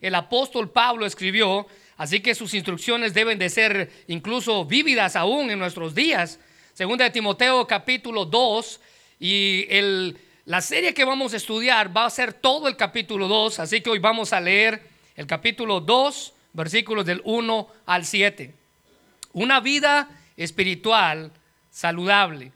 el apóstol Pablo escribió, así que sus instrucciones deben de ser incluso vívidas aún en nuestros días. Segunda de Timoteo capítulo 2 y el, la serie que vamos a estudiar va a ser todo el capítulo 2, así que hoy vamos a leer el capítulo 2, versículos del 1 al 7. Una vida espiritual saludable.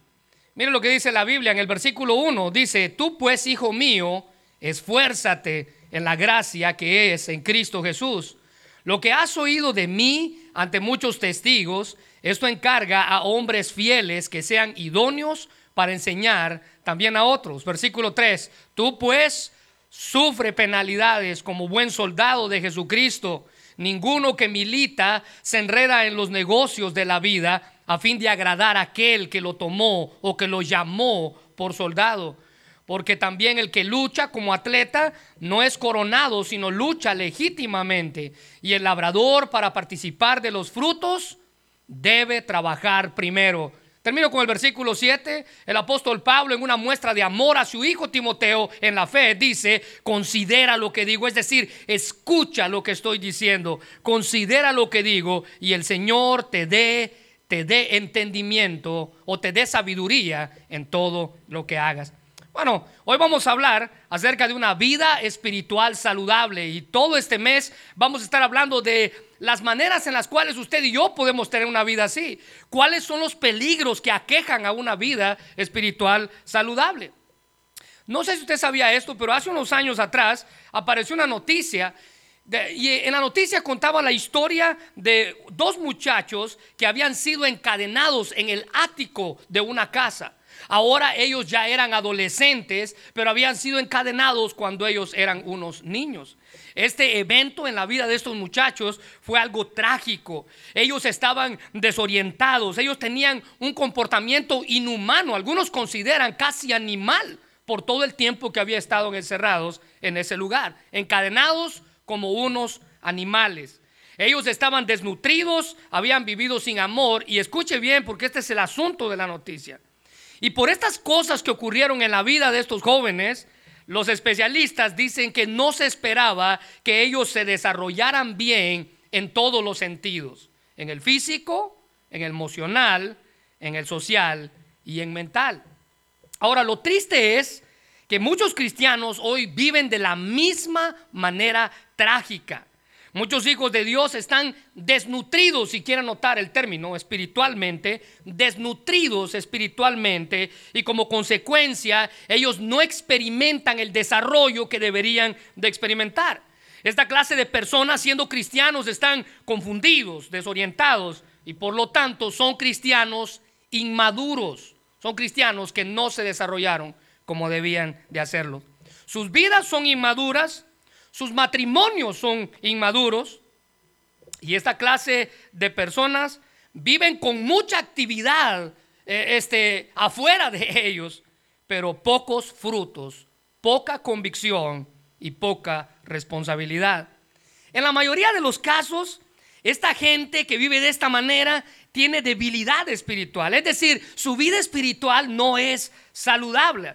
Miren lo que dice la Biblia en el versículo 1. Dice, tú pues, hijo mío, esfuérzate en la gracia que es en Cristo Jesús. Lo que has oído de mí ante muchos testigos, esto encarga a hombres fieles que sean idóneos para enseñar también a otros. Versículo 3, tú pues sufre penalidades como buen soldado de Jesucristo. Ninguno que milita se enreda en los negocios de la vida a fin de agradar a aquel que lo tomó o que lo llamó por soldado. Porque también el que lucha como atleta no es coronado, sino lucha legítimamente. Y el labrador para participar de los frutos debe trabajar primero. Termino con el versículo 7. El apóstol Pablo, en una muestra de amor a su hijo Timoteo en la fe, dice: Considera lo que digo, es decir, escucha lo que estoy diciendo, considera lo que digo, y el Señor te dé te dé entendimiento o te dé sabiduría en todo lo que hagas. Bueno, hoy vamos a hablar acerca de una vida espiritual saludable y todo este mes vamos a estar hablando de las maneras en las cuales usted y yo podemos tener una vida así. ¿Cuáles son los peligros que aquejan a una vida espiritual saludable? No sé si usted sabía esto, pero hace unos años atrás apareció una noticia y en la noticia contaba la historia de dos muchachos que habían sido encadenados en el ático de una casa. Ahora ellos ya eran adolescentes, pero habían sido encadenados cuando ellos eran unos niños. Este evento en la vida de estos muchachos fue algo trágico. Ellos estaban desorientados, ellos tenían un comportamiento inhumano, algunos consideran casi animal por todo el tiempo que había estado encerrados en ese lugar, encadenados como unos animales. Ellos estaban desnutridos, habían vivido sin amor y escuche bien porque este es el asunto de la noticia. Y por estas cosas que ocurrieron en la vida de estos jóvenes, los especialistas dicen que no se esperaba que ellos se desarrollaran bien en todos los sentidos, en el físico, en el emocional, en el social y en mental. Ahora, lo triste es que muchos cristianos hoy viven de la misma manera trágica. Muchos hijos de Dios están desnutridos, si quieren notar el término, espiritualmente, desnutridos espiritualmente y como consecuencia ellos no experimentan el desarrollo que deberían de experimentar. Esta clase de personas siendo cristianos están confundidos, desorientados y por lo tanto son cristianos inmaduros, son cristianos que no se desarrollaron como debían de hacerlo. Sus vidas son inmaduras, sus matrimonios son inmaduros y esta clase de personas viven con mucha actividad eh, este, afuera de ellos, pero pocos frutos, poca convicción y poca responsabilidad. En la mayoría de los casos, esta gente que vive de esta manera tiene debilidad espiritual, es decir, su vida espiritual no es saludable.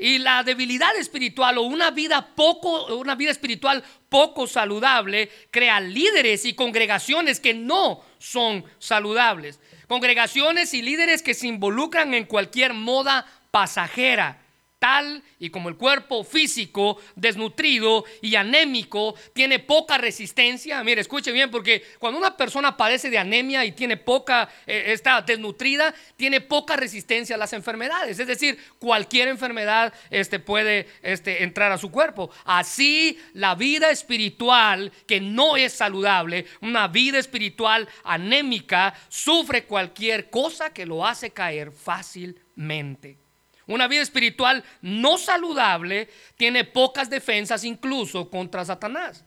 Y la debilidad espiritual o una vida poco, una vida espiritual poco saludable crea líderes y congregaciones que no son saludables. Congregaciones y líderes que se involucran en cualquier moda pasajera tal y como el cuerpo físico desnutrido y anémico tiene poca resistencia. Mire, escuche bien, porque cuando una persona padece de anemia y tiene poca, eh, está desnutrida, tiene poca resistencia a las enfermedades. Es decir, cualquier enfermedad este, puede este, entrar a su cuerpo. Así, la vida espiritual que no es saludable, una vida espiritual anémica, sufre cualquier cosa que lo hace caer fácilmente. Una vida espiritual no saludable tiene pocas defensas incluso contra Satanás.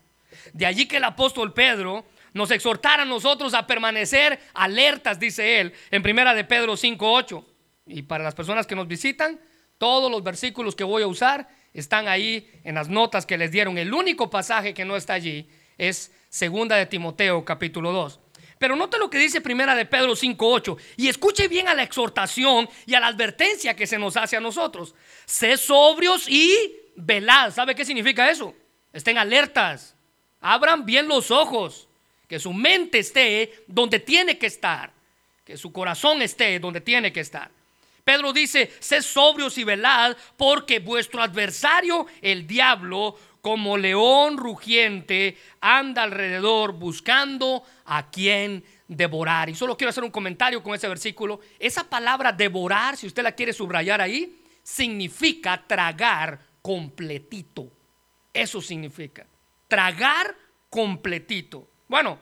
De allí que el apóstol Pedro nos exhortara a nosotros a permanecer alertas, dice él, en primera de Pedro 5.8. Y para las personas que nos visitan, todos los versículos que voy a usar están ahí en las notas que les dieron. El único pasaje que no está allí es segunda de Timoteo capítulo 2. Pero note lo que dice primera de Pedro 5.8 y escuche bien a la exhortación y a la advertencia que se nos hace a nosotros. Sé sobrios y velad. ¿Sabe qué significa eso? Estén alertas, Abran bien los ojos, que su mente esté donde tiene que estar, que su corazón esté donde tiene que estar. Pedro dice, sed sobrios y velad, porque vuestro adversario, el diablo, como león rugiente, anda alrededor buscando a quien devorar. Y solo quiero hacer un comentario con ese versículo. Esa palabra devorar, si usted la quiere subrayar ahí, significa tragar completito. Eso significa. Tragar completito. Bueno,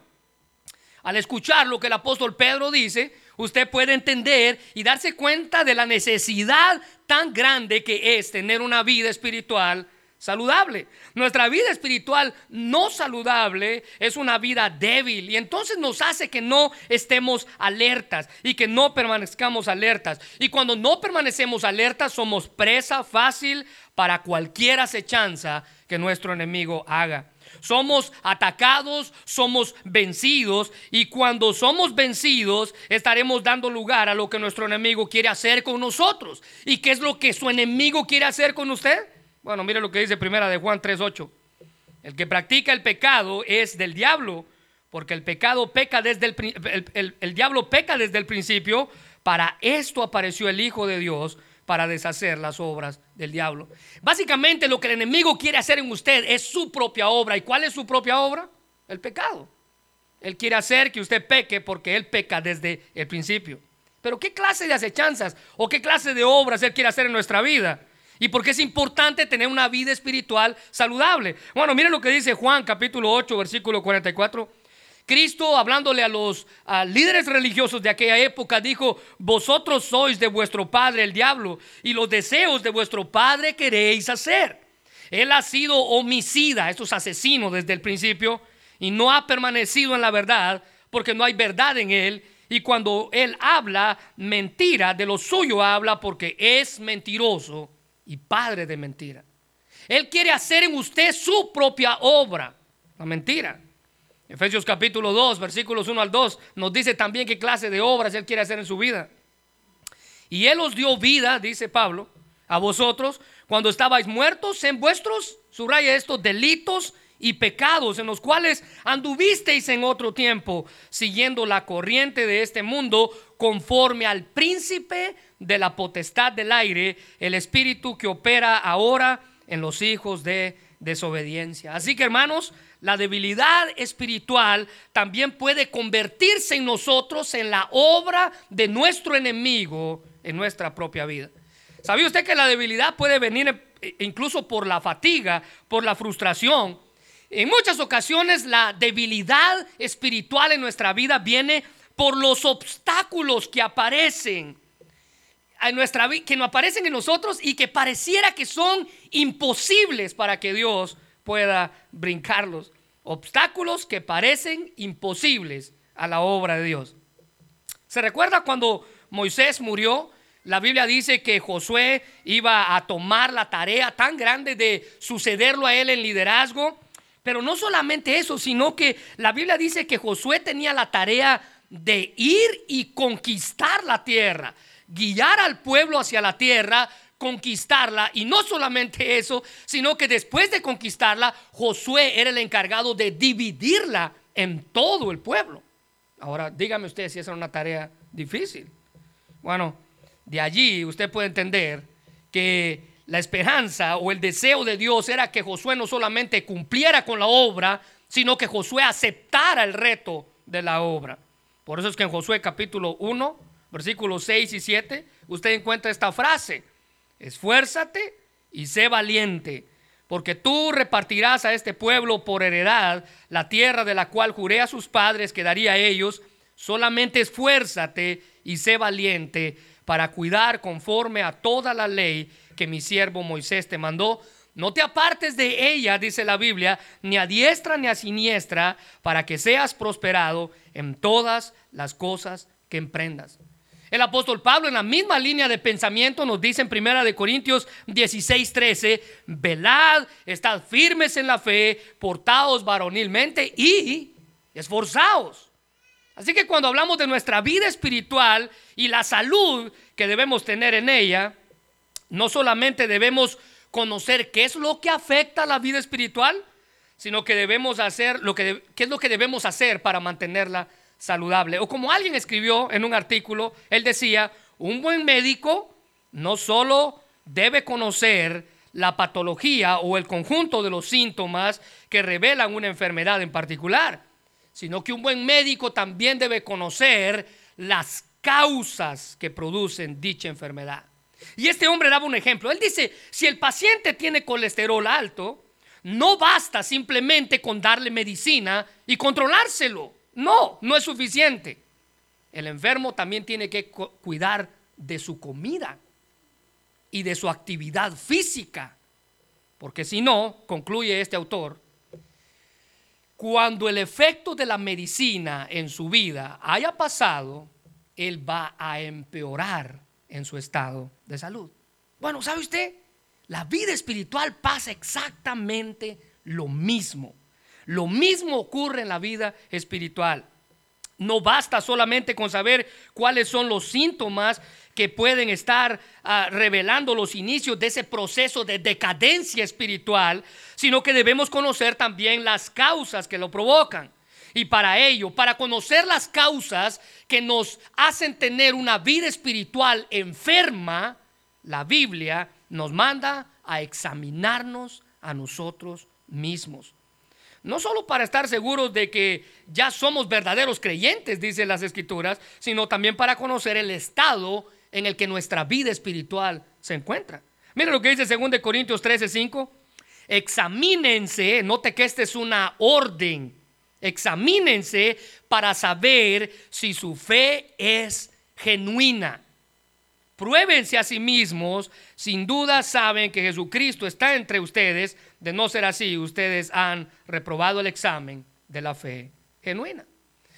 al escuchar lo que el apóstol Pedro dice, usted puede entender y darse cuenta de la necesidad tan grande que es tener una vida espiritual saludable. Nuestra vida espiritual no saludable es una vida débil y entonces nos hace que no estemos alertas y que no permanezcamos alertas. Y cuando no permanecemos alertas somos presa fácil para cualquier acechanza que nuestro enemigo haga. Somos atacados, somos vencidos y cuando somos vencidos estaremos dando lugar a lo que nuestro enemigo quiere hacer con nosotros. ¿Y qué es lo que su enemigo quiere hacer con usted? Bueno, mire lo que dice primera de Juan 3:8. El que practica el pecado es del diablo, porque el pecado peca desde el, diablo peca desde el principio. Para esto apareció el Hijo de Dios para deshacer las obras del diablo. Básicamente lo que el enemigo quiere hacer en usted es su propia obra. ¿Y cuál es su propia obra? El pecado. Él quiere hacer que usted peque porque él peca desde el principio. Pero ¿qué clase de acechanzas o qué clase de obras él quiere hacer en nuestra vida? ¿Y por qué es importante tener una vida espiritual saludable? Bueno, miren lo que dice Juan capítulo 8, versículo 44. Cristo, hablándole a los líderes religiosos de aquella época, dijo, vosotros sois de vuestro padre el diablo y los deseos de vuestro padre queréis hacer. Él ha sido homicida, esto es asesino desde el principio, y no ha permanecido en la verdad porque no hay verdad en él. Y cuando él habla mentira, de lo suyo habla porque es mentiroso y padre de mentira. Él quiere hacer en usted su propia obra, la mentira. Efesios capítulo 2, versículos 1 al 2, nos dice también qué clase de obras Él quiere hacer en su vida. Y Él os dio vida, dice Pablo, a vosotros cuando estabais muertos en vuestros, subraya esto, delitos y pecados en los cuales anduvisteis en otro tiempo, siguiendo la corriente de este mundo, conforme al príncipe de la potestad del aire, el espíritu que opera ahora en los hijos de desobediencia. Así que hermanos, la debilidad espiritual también puede convertirse en nosotros en la obra de nuestro enemigo en nuestra propia vida. ¿Sabía usted que la debilidad puede venir eh, incluso por la fatiga, por la frustración? En muchas ocasiones la debilidad espiritual en nuestra vida viene por los obstáculos que aparecen en nuestra vida, que no aparecen en nosotros y que pareciera que son imposibles para que Dios pueda brincarlos. Obstáculos que parecen imposibles a la obra de Dios. ¿Se recuerda cuando Moisés murió? La Biblia dice que Josué iba a tomar la tarea tan grande de sucederlo a él en liderazgo pero no solamente eso, sino que la Biblia dice que Josué tenía la tarea de ir y conquistar la tierra, guiar al pueblo hacia la tierra, conquistarla. Y no solamente eso, sino que después de conquistarla, Josué era el encargado de dividirla en todo el pueblo. Ahora, dígame usted si esa era una tarea difícil. Bueno, de allí usted puede entender que la esperanza o el deseo de Dios era que Josué no solamente cumpliera con la obra, sino que Josué aceptara el reto de la obra. Por eso es que en Josué capítulo 1, versículos 6 y 7, usted encuentra esta frase, esfuérzate y sé valiente, porque tú repartirás a este pueblo por heredad la tierra de la cual juré a sus padres que daría a ellos, solamente esfuérzate y sé valiente para cuidar conforme a toda la ley que mi siervo Moisés te mandó. No te apartes de ella, dice la Biblia, ni a diestra ni a siniestra, para que seas prosperado en todas las cosas que emprendas. El apóstol Pablo en la misma línea de pensamiento nos dice en Primera de Corintios 16, 13, velad, estad firmes en la fe, portaos varonilmente y esforzaos. Así que cuando hablamos de nuestra vida espiritual y la salud que debemos tener en ella, no solamente debemos conocer qué es lo que afecta a la vida espiritual, sino que debemos hacer lo que, qué es lo que debemos hacer para mantenerla saludable. O como alguien escribió en un artículo, él decía, un buen médico no solo debe conocer la patología o el conjunto de los síntomas que revelan una enfermedad en particular, sino que un buen médico también debe conocer las causas que producen dicha enfermedad. Y este hombre daba un ejemplo. Él dice, si el paciente tiene colesterol alto, no basta simplemente con darle medicina y controlárselo. No, no es suficiente. El enfermo también tiene que cuidar de su comida y de su actividad física. Porque si no, concluye este autor, cuando el efecto de la medicina en su vida haya pasado, él va a empeorar en su estado de salud. Bueno, ¿sabe usted? La vida espiritual pasa exactamente lo mismo. Lo mismo ocurre en la vida espiritual. No basta solamente con saber cuáles son los síntomas que pueden estar ah, revelando los inicios de ese proceso de decadencia espiritual, sino que debemos conocer también las causas que lo provocan. Y para ello, para conocer las causas que nos hacen tener una vida espiritual enferma, la Biblia nos manda a examinarnos a nosotros mismos. No solo para estar seguros de que ya somos verdaderos creyentes, dicen las escrituras, sino también para conocer el estado en el que nuestra vida espiritual se encuentra. Mira lo que dice 2 Corintios 13, 5. Examínense, note que esta es una orden. Examínense para saber si su fe es genuina. Pruébense a sí mismos, sin duda saben que Jesucristo está entre ustedes, de no ser así, ustedes han reprobado el examen de la fe genuina.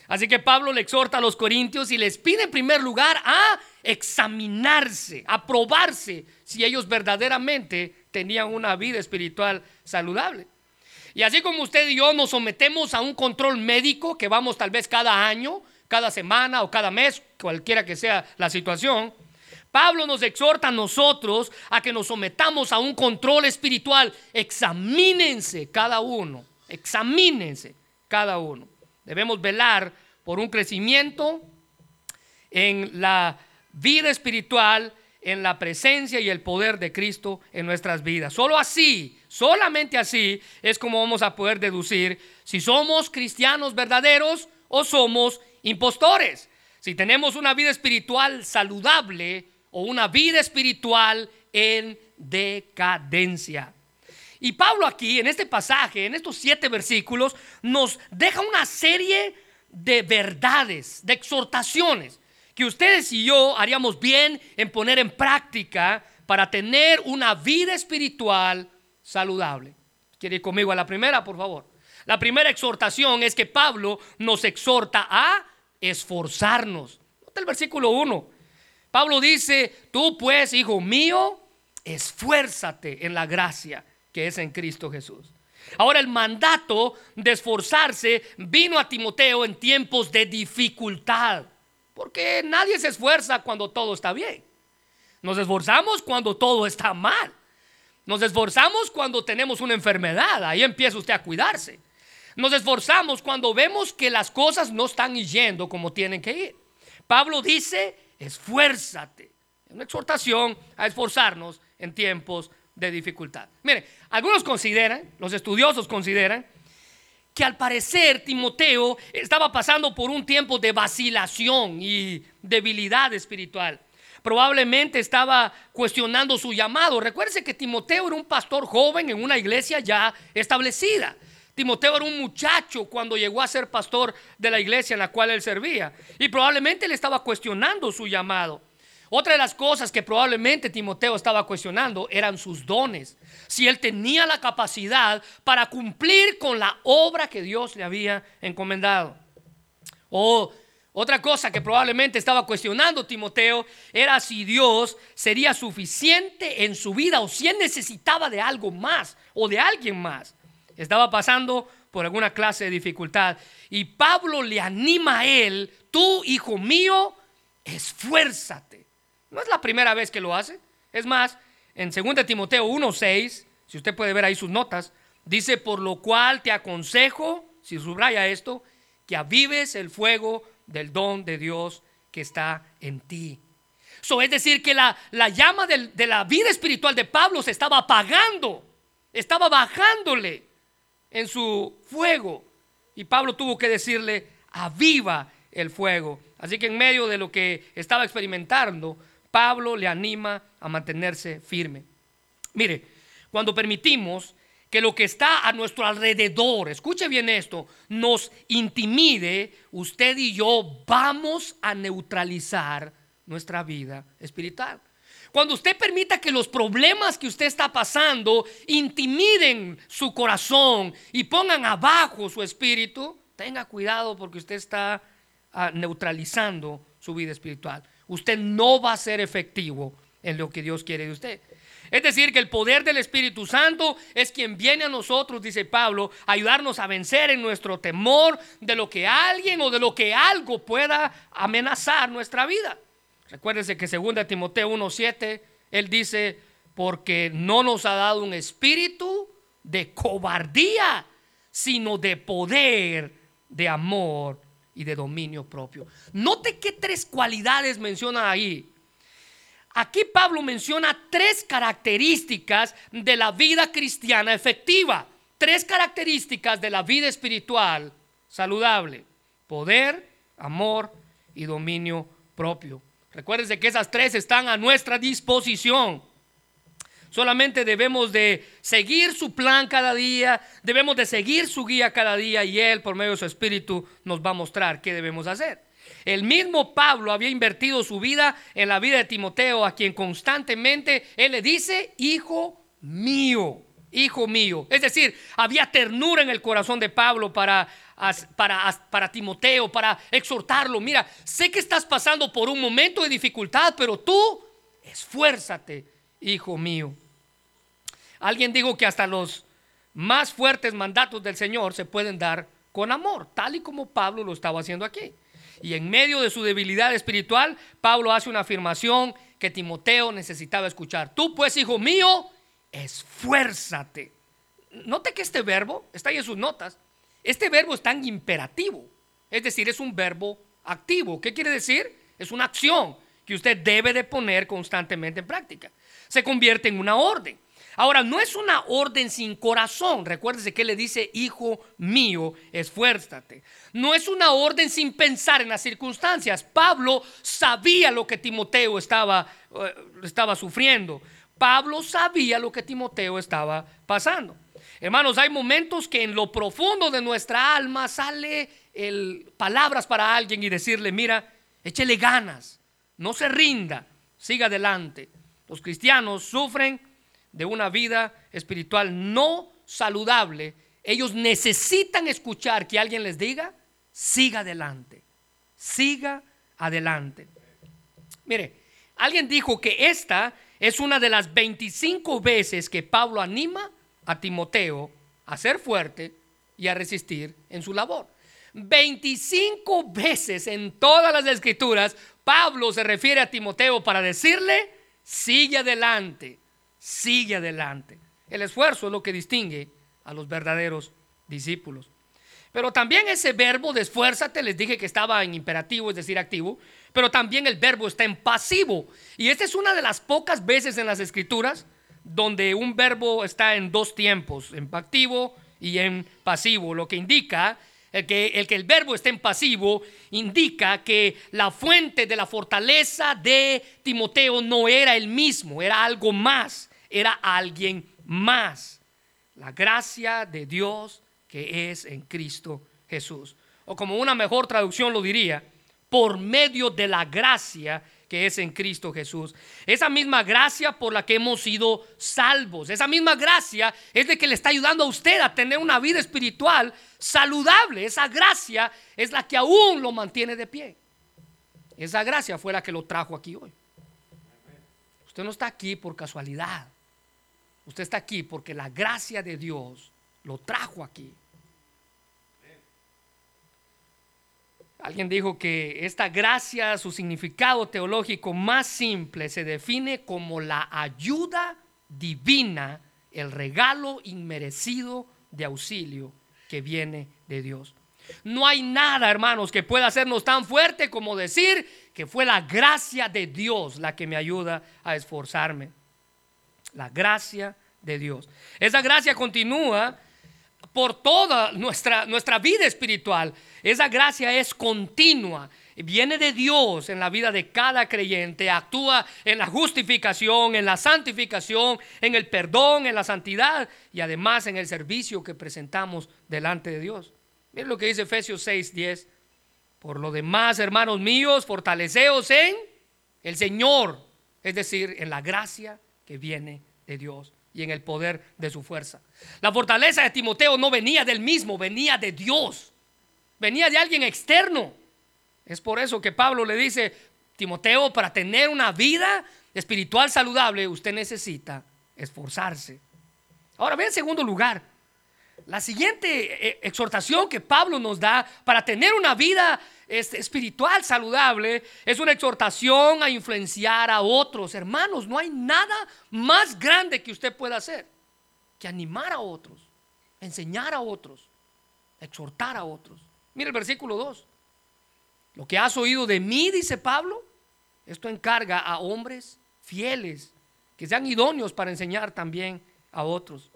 Así que Pablo le exhorta a los corintios y les pide en primer lugar a examinarse, a probarse si ellos verdaderamente tenían una vida espiritual saludable. Y así como usted y yo nos sometemos a un control médico que vamos tal vez cada año, cada semana o cada mes, cualquiera que sea la situación, Pablo nos exhorta a nosotros a que nos sometamos a un control espiritual. Examínense cada uno, examínense cada uno. Debemos velar por un crecimiento en la vida espiritual, en la presencia y el poder de Cristo en nuestras vidas. Solo así, solamente así es como vamos a poder deducir si somos cristianos verdaderos o somos impostores. Si tenemos una vida espiritual saludable, o una vida espiritual en decadencia. Y Pablo aquí, en este pasaje, en estos siete versículos, nos deja una serie de verdades, de exhortaciones, que ustedes y yo haríamos bien en poner en práctica para tener una vida espiritual saludable. ¿Quiere ir conmigo a la primera, por favor? La primera exhortación es que Pablo nos exhorta a esforzarnos. Nota el versículo 1. Pablo dice, tú pues, hijo mío, esfuérzate en la gracia que es en Cristo Jesús. Ahora el mandato de esforzarse vino a Timoteo en tiempos de dificultad, porque nadie se esfuerza cuando todo está bien. Nos esforzamos cuando todo está mal. Nos esforzamos cuando tenemos una enfermedad, ahí empieza usted a cuidarse. Nos esforzamos cuando vemos que las cosas no están yendo como tienen que ir. Pablo dice, esfuérzate. Una exhortación a esforzarnos en tiempos de dificultad. Mire, algunos consideran, los estudiosos consideran, que al parecer Timoteo estaba pasando por un tiempo de vacilación y debilidad espiritual. Probablemente estaba cuestionando su llamado. Recuerde que Timoteo era un pastor joven en una iglesia ya establecida. Timoteo era un muchacho cuando llegó a ser pastor de la iglesia en la cual él servía. Y probablemente le estaba cuestionando su llamado. Otra de las cosas que probablemente Timoteo estaba cuestionando eran sus dones. Si él tenía la capacidad para cumplir con la obra que Dios le había encomendado. O otra cosa que probablemente estaba cuestionando Timoteo era si Dios sería suficiente en su vida o si él necesitaba de algo más o de alguien más estaba pasando por alguna clase de dificultad. Y Pablo le anima a él, tú, hijo mío, esfuérzate. No es la primera vez que lo hace. Es más, en 2 Timoteo 1.6, si usted puede ver ahí sus notas, Dice, por lo cual te aconsejo, si subraya esto, que avives el fuego del don de Dios que está en ti. So, es decir, que la, la llama de la vida espiritual de Pablo se estaba apagando, estaba bajándole en su fuego. Y Pablo tuvo que decirle, aviva el fuego. Así que en medio de lo que estaba experimentando, Pablo le anima a mantenerse firme. Mire, cuando permitimos que lo que está a nuestro alrededor, escuche bien esto, nos intimide, usted y yo vamos a neutralizar nuestra vida espiritual. Cuando usted permita que los problemas que usted está pasando intimiden su corazón y pongan abajo su espíritu, tenga cuidado porque usted está ah, neutralizando su vida espiritual. Usted no va a ser efectivo en lo que Dios quiere de usted. Es decir, que el poder del Espíritu Santo es quien viene a nosotros, dice Pablo, a ayudarnos a vencer en nuestro temor de lo que alguien o de lo que algo pueda amenazar nuestra vida. Recuérdense que 2 Timoteo 1:7 él dice, porque no nos ha dado un espíritu de cobardía, sino de poder, de amor y de dominio propio. Note qué tres cualidades menciona ahí. Aquí Pablo menciona tres características de la vida cristiana efectiva, tres características de la vida espiritual saludable, poder, amor y dominio propio. Recuérdense que esas tres están a nuestra disposición. Solamente debemos de seguir su plan cada día, debemos de seguir su guía cada día y Él por medio de su Espíritu nos va a mostrar qué debemos hacer. El mismo Pablo había invertido su vida en la vida de Timoteo, a quien constantemente él le dice, hijo mío, hijo mío. Es decir, había ternura en el corazón de Pablo para, para, para Timoteo, para exhortarlo. Mira, sé que estás pasando por un momento de dificultad, pero tú esfuérzate, hijo mío. Alguien dijo que hasta los más fuertes mandatos del Señor se pueden dar con amor, tal y como Pablo lo estaba haciendo aquí. Y en medio de su debilidad espiritual, Pablo hace una afirmación que Timoteo necesitaba escuchar. Tú pues, hijo mío, esfuérzate. Note que este verbo está ahí en sus notas. Este verbo es tan imperativo. Es decir, es un verbo activo. ¿Qué quiere decir? Es una acción que usted debe de poner constantemente en práctica. Se convierte en una orden. Ahora, no es una orden sin corazón. Recuérdese que le dice, hijo mío, esfuérzate. No es una orden sin pensar en las circunstancias. Pablo sabía lo que Timoteo estaba, eh, estaba sufriendo. Pablo sabía lo que Timoteo estaba pasando. Hermanos, hay momentos que en lo profundo de nuestra alma sale el, palabras para alguien y decirle, mira, échele ganas, no se rinda, siga adelante. Los cristianos sufren de una vida espiritual no saludable, ellos necesitan escuchar que alguien les diga, siga adelante, siga adelante. Mire, alguien dijo que esta es una de las 25 veces que Pablo anima a Timoteo a ser fuerte y a resistir en su labor. 25 veces en todas las escrituras Pablo se refiere a Timoteo para decirle, sigue adelante, sigue adelante. El esfuerzo es lo que distingue a los verdaderos discípulos. Pero también ese verbo de esfuérzate, les dije que estaba en imperativo, es decir, activo, pero también el verbo está en pasivo. Y esta es una de las pocas veces en las escrituras donde un verbo está en dos tiempos, en activo y en pasivo, lo que indica que, el que el verbo esté en pasivo indica que la fuente de la fortaleza de Timoteo no era el mismo, era algo más era alguien más. La gracia de Dios que es en Cristo Jesús. O como una mejor traducción lo diría, por medio de la gracia que es en Cristo Jesús. Esa misma gracia por la que hemos sido salvos. Esa misma gracia es de que le está ayudando a usted a tener una vida espiritual saludable. Esa gracia es la que aún lo mantiene de pie. Esa gracia fue la que lo trajo aquí hoy. Usted no está aquí por casualidad. Usted está aquí porque la gracia de Dios lo trajo aquí. Alguien dijo que esta gracia, su significado teológico más simple, se define como la ayuda divina, el regalo inmerecido de auxilio que viene de Dios. No hay nada, hermanos, que pueda hacernos tan fuerte como decir que fue la gracia de Dios la que me ayuda a esforzarme. La gracia de Dios. Esa gracia continúa por toda nuestra, nuestra vida espiritual. Esa gracia es continua. Viene de Dios en la vida de cada creyente. Actúa en la justificación, en la santificación, en el perdón, en la santidad y además en el servicio que presentamos delante de Dios. Miren lo que dice Efesios 6, 10. Por lo demás, hermanos míos, fortaleceos en el Señor, es decir, en la gracia que viene de Dios y en el poder de su fuerza. La fortaleza de Timoteo no venía del mismo, venía de Dios, venía de alguien externo. Es por eso que Pablo le dice, Timoteo, para tener una vida espiritual saludable, usted necesita esforzarse. Ahora ve en segundo lugar, la siguiente eh, exhortación que Pablo nos da para tener una vida espiritual saludable es una exhortación a influenciar a otros. Hermanos, no hay nada más grande que usted pueda hacer que animar a otros, enseñar a otros, exhortar a otros. Mire el versículo 2. Lo que has oído de mí, dice Pablo, esto encarga a hombres fieles, que sean idóneos para enseñar también a otros.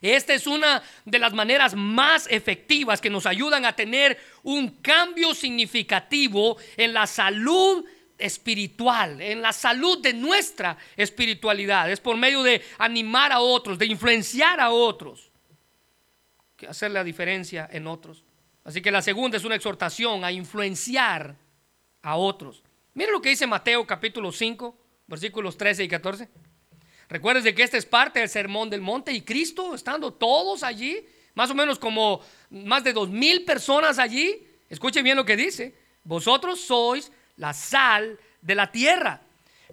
Esta es una de las maneras más efectivas que nos ayudan a tener un cambio significativo en la salud espiritual, en la salud de nuestra espiritualidad. Es por medio de animar a otros, de influenciar a otros, que hacer la diferencia en otros. Así que la segunda es una exhortación a influenciar a otros. Miren lo que dice Mateo capítulo 5, versículos 13 y 14. Recuerden que esta es parte del sermón del monte y Cristo estando todos allí, más o menos como más de dos mil personas allí. Escuchen bien lo que dice. Vosotros sois la sal de la tierra.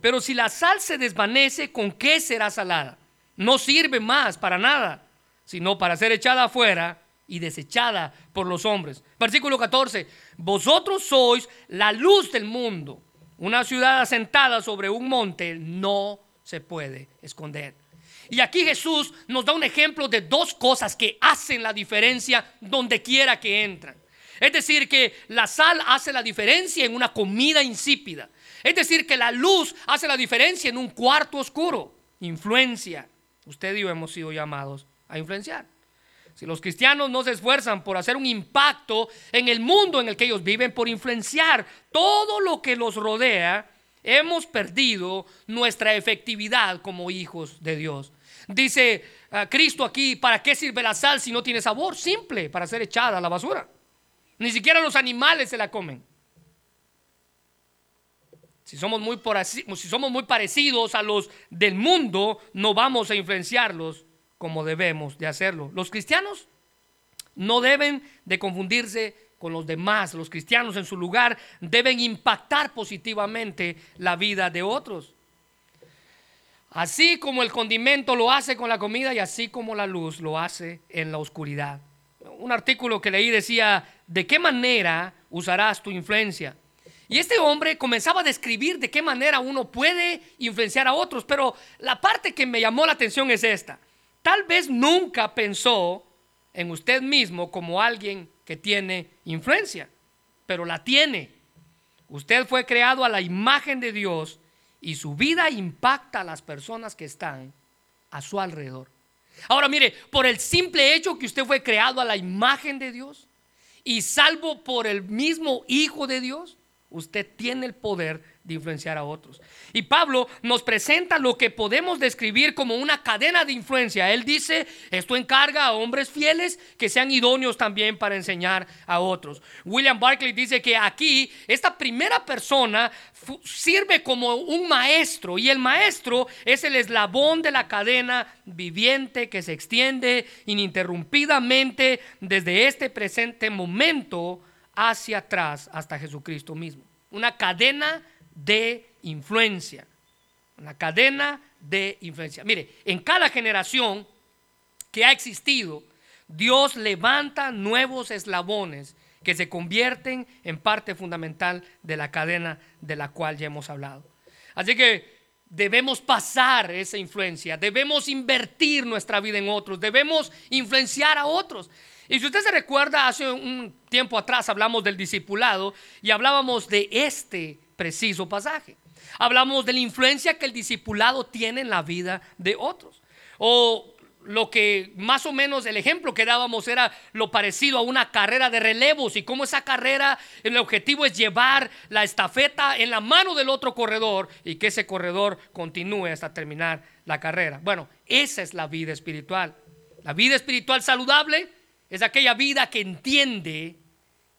Pero si la sal se desvanece, ¿con qué será salada? No sirve más para nada, sino para ser echada afuera y desechada por los hombres. Versículo 14. Vosotros sois la luz del mundo. Una ciudad asentada sobre un monte no se puede esconder. Y aquí Jesús nos da un ejemplo de dos cosas que hacen la diferencia donde quiera que entran. Es decir, que la sal hace la diferencia en una comida insípida. Es decir, que la luz hace la diferencia en un cuarto oscuro. Influencia. Usted y yo hemos sido llamados a influenciar. Si los cristianos no se esfuerzan por hacer un impacto en el mundo en el que ellos viven, por influenciar todo lo que los rodea, hemos perdido nuestra efectividad como hijos de Dios. Dice ah, Cristo aquí, ¿para qué sirve la sal si no tiene sabor? Simple, para ser echada a la basura. Ni siquiera los animales se la comen. Si somos, muy si somos muy parecidos a los del mundo, no vamos a influenciarlos como debemos de hacerlo. Los cristianos no deben de confundirse con los demás. Los cristianos en su lugar deben impactar positivamente la vida de otros. Así como el condimento lo hace con la comida y así como la luz lo hace en la oscuridad. Un artículo que leí decía, ¿de qué manera usarás tu influencia? Y este hombre comenzaba a describir de qué manera uno puede influenciar a otros, pero la parte que me llamó la atención es esta. Tal vez nunca pensó en usted mismo como alguien que tiene influencia, pero la tiene. Usted fue creado a la imagen de Dios y su vida impacta a las personas que están a su alrededor. Ahora mire, por el simple hecho que usted fue creado a la imagen de Dios y salvo por el mismo Hijo de Dios, usted tiene el poder de influenciar a otros. Y Pablo nos presenta lo que podemos describir como una cadena de influencia. Él dice, esto encarga a hombres fieles que sean idóneos también para enseñar a otros. William Barclay dice que aquí esta primera persona sirve como un maestro y el maestro es el eslabón de la cadena viviente que se extiende ininterrumpidamente desde este presente momento hacia atrás hasta Jesucristo mismo. Una cadena de influencia. Una cadena de influencia. Mire, en cada generación que ha existido, Dios levanta nuevos eslabones que se convierten en parte fundamental de la cadena de la cual ya hemos hablado. Así que debemos pasar esa influencia, debemos invertir nuestra vida en otros, debemos influenciar a otros. Y si usted se recuerda, hace un tiempo atrás hablamos del discipulado y hablábamos de este preciso pasaje. Hablamos de la influencia que el discipulado tiene en la vida de otros. O lo que más o menos el ejemplo que dábamos era lo parecido a una carrera de relevos y cómo esa carrera, el objetivo es llevar la estafeta en la mano del otro corredor y que ese corredor continúe hasta terminar la carrera. Bueno, esa es la vida espiritual. La vida espiritual saludable es aquella vida que entiende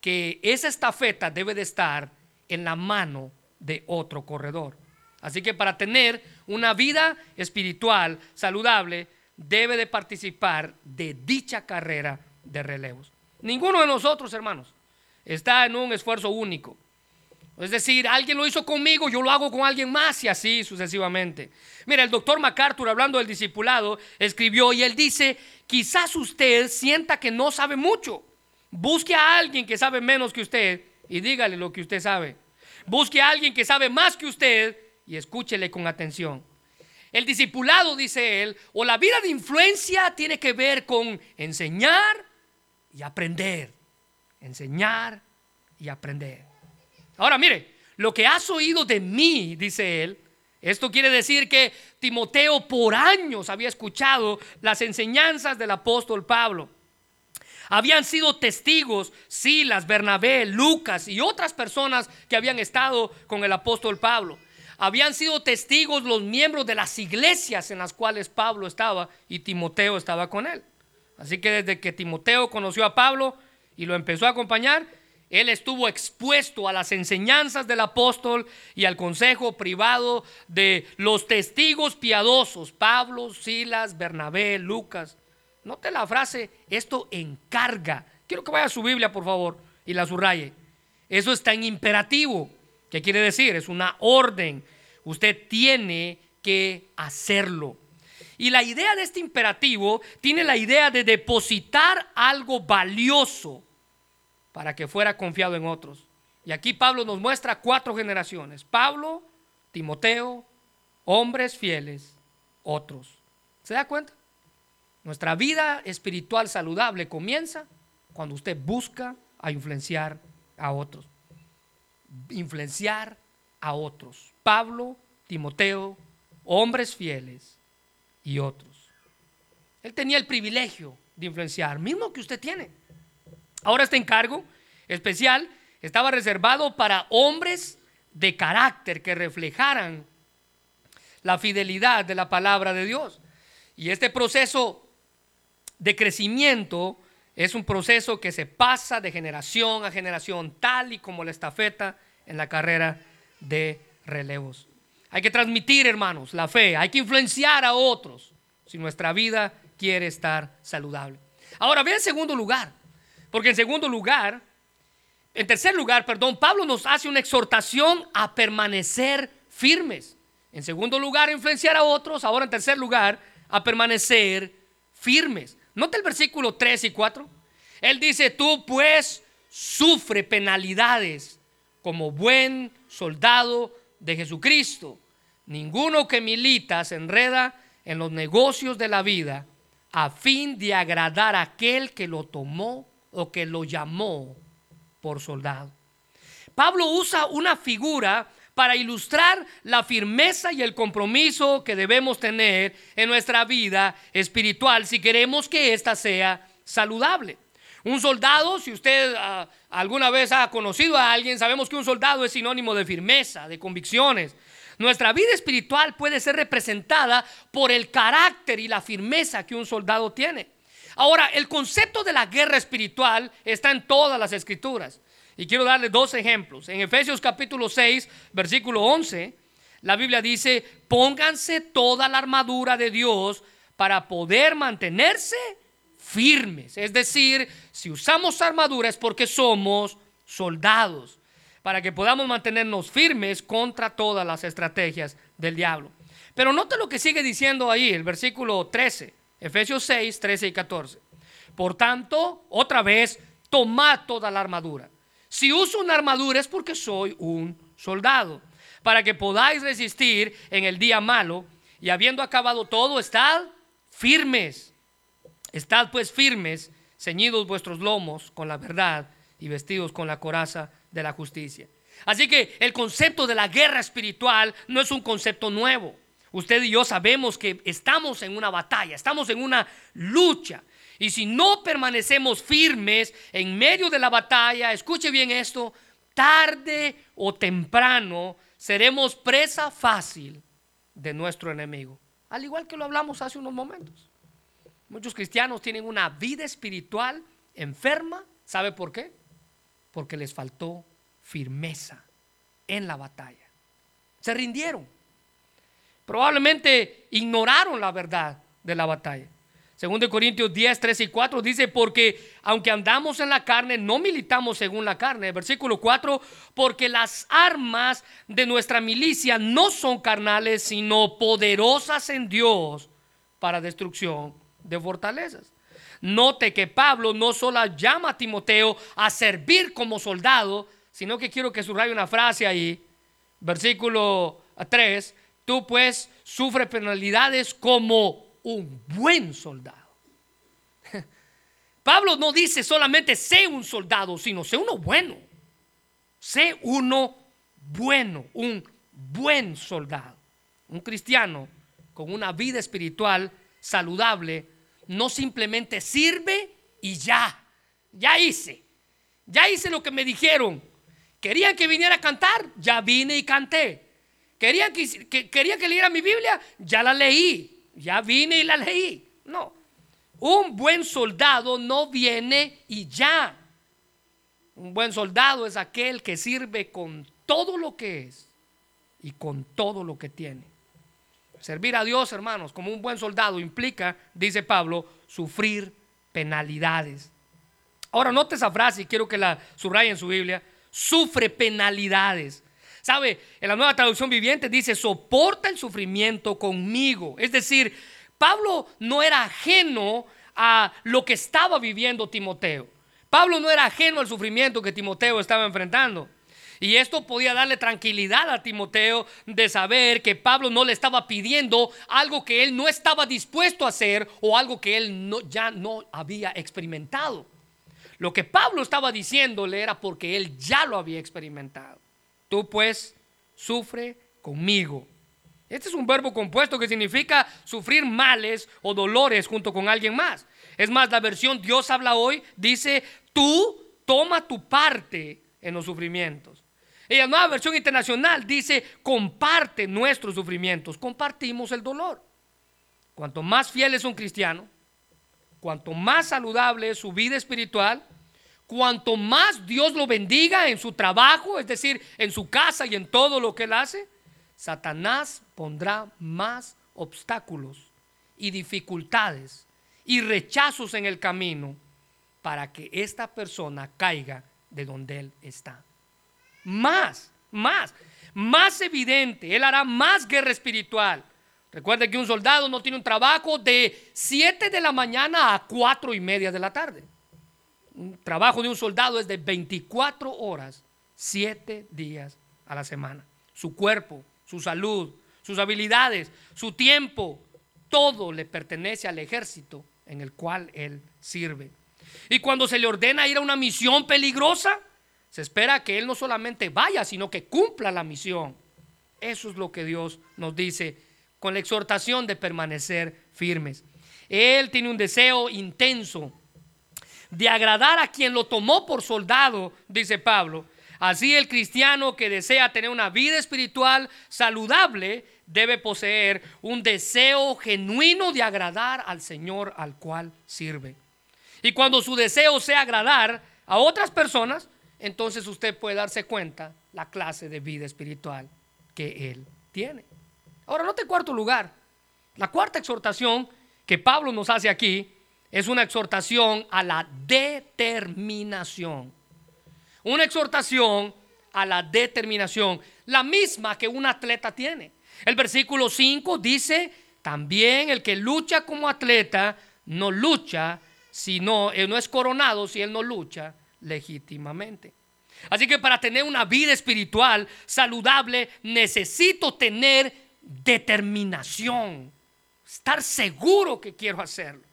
que esa estafeta debe de estar en la mano de otro corredor. Así que para tener una vida espiritual saludable, debe de participar de dicha carrera de relevos. Ninguno de nosotros, hermanos, está en un esfuerzo único. Es decir, alguien lo hizo conmigo, yo lo hago con alguien más y así sucesivamente. Mira, el doctor MacArthur, hablando del discipulado, escribió y él dice, quizás usted sienta que no sabe mucho. Busque a alguien que sabe menos que usted y dígale lo que usted sabe. Busque a alguien que sabe más que usted y escúchele con atención. El discipulado, dice él, o la vida de influencia tiene que ver con enseñar y aprender. Enseñar y aprender. Ahora mire, lo que has oído de mí, dice él, esto quiere decir que Timoteo por años había escuchado las enseñanzas del apóstol Pablo. Habían sido testigos Silas, Bernabé, Lucas y otras personas que habían estado con el apóstol Pablo habían sido testigos los miembros de las iglesias en las cuales Pablo estaba y Timoteo estaba con él. Así que desde que Timoteo conoció a Pablo y lo empezó a acompañar, él estuvo expuesto a las enseñanzas del apóstol y al consejo privado de los testigos piadosos, Pablo, Silas, Bernabé, Lucas. Note la frase, esto encarga. Quiero que vaya a su Biblia, por favor, y la subraye. Eso está en imperativo. ¿Qué quiere decir? Es una orden. Usted tiene que hacerlo. Y la idea de este imperativo tiene la idea de depositar algo valioso para que fuera confiado en otros. Y aquí Pablo nos muestra cuatro generaciones. Pablo, Timoteo, hombres fieles, otros. ¿Se da cuenta? Nuestra vida espiritual saludable comienza cuando usted busca a influenciar a otros influenciar a otros. Pablo, Timoteo, hombres fieles y otros. Él tenía el privilegio de influenciar, mismo que usted tiene. Ahora este encargo especial estaba reservado para hombres de carácter que reflejaran la fidelidad de la palabra de Dios. Y este proceso de crecimiento es un proceso que se pasa de generación a generación, tal y como la estafeta en la carrera de relevos. Hay que transmitir, hermanos, la fe, hay que influenciar a otros si nuestra vida quiere estar saludable. Ahora, ve en segundo lugar, porque en segundo lugar, en tercer lugar, perdón, Pablo nos hace una exhortación a permanecer firmes. En segundo lugar, influenciar a otros. Ahora, en tercer lugar, a permanecer firmes. Nota el versículo 3 y 4. Él dice, tú pues sufre penalidades como buen soldado de Jesucristo. Ninguno que milita se enreda en los negocios de la vida a fin de agradar a aquel que lo tomó o que lo llamó por soldado. Pablo usa una figura para ilustrar la firmeza y el compromiso que debemos tener en nuestra vida espiritual si queremos que ésta sea saludable. Un soldado, si usted ah, alguna vez ha conocido a alguien, sabemos que un soldado es sinónimo de firmeza, de convicciones. Nuestra vida espiritual puede ser representada por el carácter y la firmeza que un soldado tiene. Ahora, el concepto de la guerra espiritual está en todas las escrituras. Y quiero darle dos ejemplos. En Efesios capítulo 6, versículo 11, la Biblia dice, pónganse toda la armadura de Dios para poder mantenerse firmes. Es decir, si usamos armadura es porque somos soldados, para que podamos mantenernos firmes contra todas las estrategias del diablo. Pero nota lo que sigue diciendo ahí, el versículo 13, Efesios 6, 13 y 14. Por tanto, otra vez, tomad toda la armadura si uso una armadura es porque soy un soldado. para que podáis resistir en el día malo, y habiendo acabado todo, estad firmes. Estad pues firmes, ceñidos vuestros lomos con la verdad y vestidos con la coraza de la justicia. Así que el concepto de la guerra espiritual no es un concepto nuevo. Usted y yo sabemos que estamos en una batalla, estamos en una lucha. Y si no permanecemos firmes en medio de la batalla, escuche bien esto, tarde o temprano seremos presa fácil de nuestro enemigo. Al igual que lo hablamos hace unos momentos. Muchos cristianos tienen una vida espiritual enferma. ¿Sabe por qué? Porque les faltó firmeza en la batalla. Se rindieron. Probablemente ignoraron la verdad de la batalla. Segundo de Corintios 10, 3 y 4 dice, porque aunque andamos en la carne, no militamos según la carne. Versículo 4, porque las armas de nuestra milicia no son carnales, sino poderosas en Dios para destrucción de fortalezas. Note que Pablo no solo llama a Timoteo a servir como soldado, sino que quiero que subraye una frase ahí, versículo 3, tú pues sufres penalidades como un buen soldado. Pablo no dice solamente sé un soldado, sino sé uno bueno. Sé uno bueno, un buen soldado. Un cristiano con una vida espiritual saludable no simplemente sirve y ya, ya hice, ya hice lo que me dijeron, Querían que viniera a cantar, ya vine y canté. Querían que, que, quería que leyera mi Biblia, ya la leí, ya vine y la leí. No, un buen soldado no viene y ya. Un buen soldado es aquel que sirve con todo lo que es y con todo lo que tiene. Servir a Dios, hermanos, como un buen soldado implica, dice Pablo, sufrir penalidades. Ahora note esa frase y quiero que la subraye en su Biblia sufre penalidades. ¿Sabe? En la nueva traducción viviente dice, soporta el sufrimiento conmigo. Es decir, Pablo no era ajeno a lo que estaba viviendo Timoteo. Pablo no era ajeno al sufrimiento que Timoteo estaba enfrentando. Y esto podía darle tranquilidad a Timoteo de saber que Pablo no le estaba pidiendo algo que él no estaba dispuesto a hacer o algo que él no, ya no había experimentado. Lo que Pablo estaba diciéndole era porque él ya lo había experimentado. Tú pues sufre conmigo. Este es un verbo compuesto que significa sufrir males o dolores junto con alguien más. Es más, la versión Dios habla hoy dice, tú toma tu parte en los sufrimientos. Y la nueva versión internacional dice, comparte nuestros sufrimientos, compartimos el dolor. Cuanto más fiel es un cristiano, cuanto más saludable es su vida espiritual, cuanto más Dios lo bendiga en su trabajo, es decir, en su casa y en todo lo que él hace, Satanás pondrá más obstáculos y dificultades y rechazos en el camino para que esta persona caiga de donde él está. Más, más, más evidente, él hará más guerra espiritual. Recuerde que un soldado no tiene un trabajo de 7 de la mañana a 4 y media de la tarde un trabajo de un soldado es de 24 horas, 7 días a la semana. Su cuerpo, su salud, sus habilidades, su tiempo, todo le pertenece al ejército en el cual él sirve. Y cuando se le ordena ir a una misión peligrosa, se espera que él no solamente vaya, sino que cumpla la misión. Eso es lo que Dios nos dice con la exhortación de permanecer firmes. Él tiene un deseo intenso de agradar a quien lo tomó por soldado, dice Pablo. Así el cristiano que desea tener una vida espiritual saludable debe poseer un deseo genuino de agradar al Señor al cual sirve. Y cuando su deseo sea agradar a otras personas, entonces usted puede darse cuenta la clase de vida espiritual que él tiene. Ahora, note cuarto lugar. La cuarta exhortación que Pablo nos hace aquí es una exhortación a la determinación. Una exhortación a la determinación, la misma que un atleta tiene. El versículo 5 dice, también el que lucha como atleta no lucha, sino, él no es coronado si él no lucha legítimamente. Así que para tener una vida espiritual saludable necesito tener determinación, estar seguro que quiero hacerlo.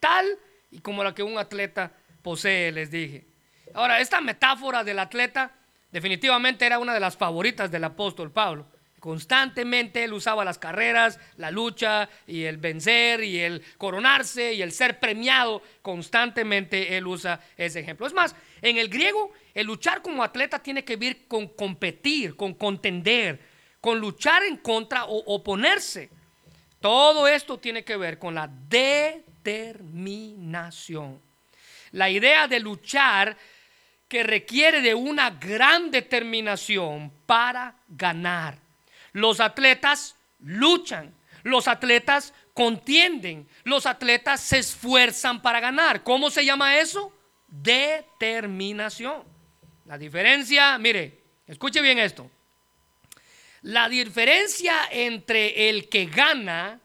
Tal y como la que un atleta posee, les dije. Ahora, esta metáfora del atleta definitivamente era una de las favoritas del apóstol Pablo. Constantemente él usaba las carreras, la lucha y el vencer y el coronarse y el ser premiado. Constantemente él usa ese ejemplo. Es más, en el griego el luchar como atleta tiene que ver con competir, con contender, con luchar en contra o oponerse. Todo esto tiene que ver con la determinación. La idea de luchar que requiere de una gran determinación para ganar. Los atletas luchan, los atletas contienden, los atletas se esfuerzan para ganar. ¿Cómo se llama eso? Determinación. La diferencia, mire, escuche bien esto. La diferencia entre el que gana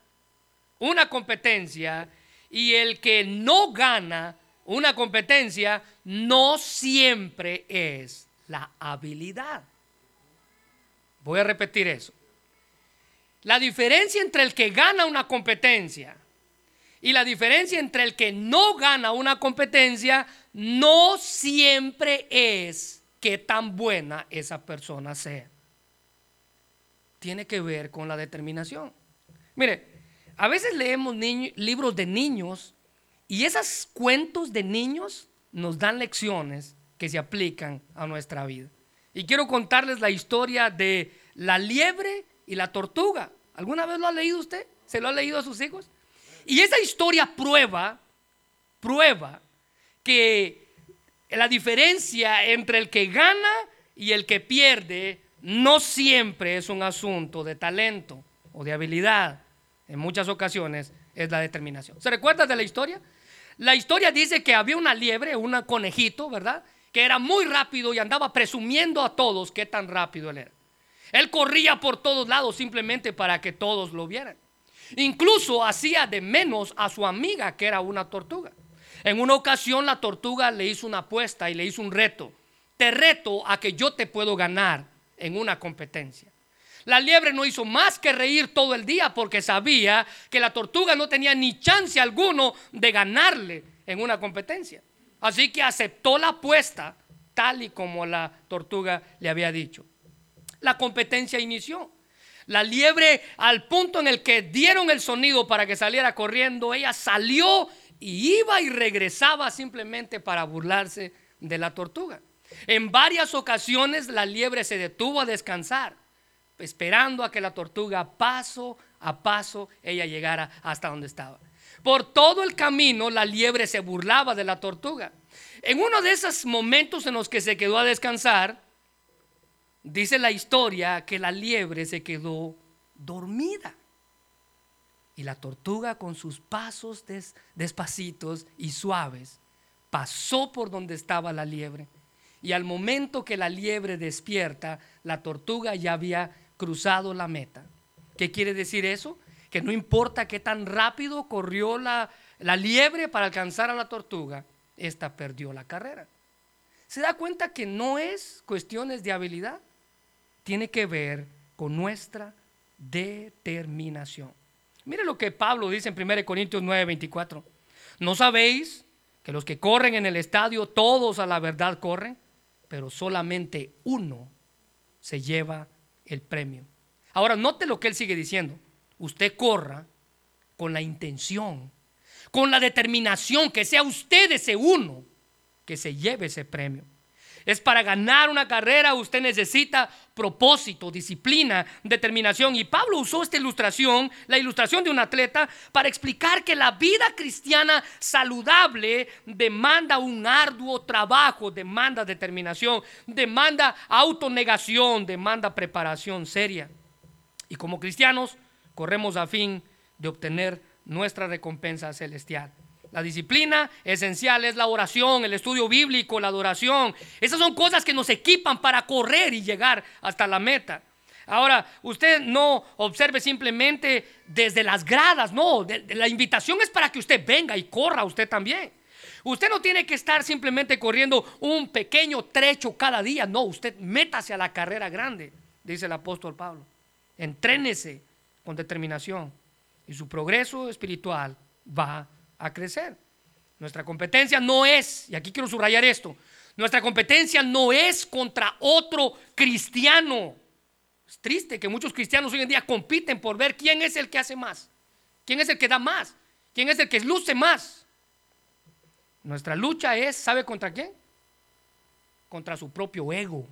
una competencia y el que no gana una competencia no siempre es la habilidad. Voy a repetir eso. La diferencia entre el que gana una competencia y la diferencia entre el que no gana una competencia no siempre es que tan buena esa persona sea. Tiene que ver con la determinación. Mire, a veces leemos libros de niños y esos cuentos de niños nos dan lecciones que se aplican a nuestra vida. Y quiero contarles la historia de la liebre y la tortuga. ¿Alguna vez lo ha leído usted? ¿Se lo ha leído a sus hijos? Y esa historia prueba, prueba que la diferencia entre el que gana y el que pierde no siempre es un asunto de talento o de habilidad. En muchas ocasiones es la determinación. ¿Se recuerda de la historia? La historia dice que había una liebre, un conejito, ¿verdad? que era muy rápido y andaba presumiendo a todos qué tan rápido él era. Él corría por todos lados simplemente para que todos lo vieran. Incluso hacía de menos a su amiga que era una tortuga. En una ocasión la tortuga le hizo una apuesta y le hizo un reto. Te reto a que yo te puedo ganar en una competencia. La liebre no hizo más que reír todo el día porque sabía que la tortuga no tenía ni chance alguno de ganarle en una competencia. Así que aceptó la apuesta tal y como la tortuga le había dicho. La competencia inició. La liebre al punto en el que dieron el sonido para que saliera corriendo, ella salió y iba y regresaba simplemente para burlarse de la tortuga. En varias ocasiones la liebre se detuvo a descansar, esperando a que la tortuga paso a paso ella llegara hasta donde estaba. Por todo el camino la liebre se burlaba de la tortuga. En uno de esos momentos en los que se quedó a descansar, dice la historia que la liebre se quedó dormida. Y la tortuga con sus pasos despacitos y suaves pasó por donde estaba la liebre. Y al momento que la liebre despierta, la tortuga ya había cruzado la meta. ¿Qué quiere decir eso? que no importa qué tan rápido corrió la, la liebre para alcanzar a la tortuga, esta perdió la carrera. ¿Se da cuenta que no es cuestiones de habilidad? Tiene que ver con nuestra determinación. Mire lo que Pablo dice en 1 Corintios 9, 24. ¿No sabéis que los que corren en el estadio, todos a la verdad corren, pero solamente uno se lleva el premio? Ahora, note lo que él sigue diciendo usted corra con la intención, con la determinación que sea usted ese uno que se lleve ese premio. Es para ganar una carrera usted necesita propósito, disciplina, determinación. Y Pablo usó esta ilustración, la ilustración de un atleta, para explicar que la vida cristiana saludable demanda un arduo trabajo, demanda determinación, demanda autonegación, demanda preparación seria. Y como cristianos corremos a fin de obtener nuestra recompensa celestial. La disciplina esencial es la oración, el estudio bíblico, la adoración. Esas son cosas que nos equipan para correr y llegar hasta la meta. Ahora, usted no observe simplemente desde las gradas, no, la invitación es para que usted venga y corra usted también. Usted no tiene que estar simplemente corriendo un pequeño trecho cada día. No, usted métase a la carrera grande, dice el apóstol Pablo. Entrénese con determinación y su progreso espiritual va a crecer. Nuestra competencia no es, y aquí quiero subrayar esto, nuestra competencia no es contra otro cristiano. Es triste que muchos cristianos hoy en día compiten por ver quién es el que hace más, quién es el que da más, quién es el que luce más. Nuestra lucha es, ¿sabe contra quién? Contra su propio ego.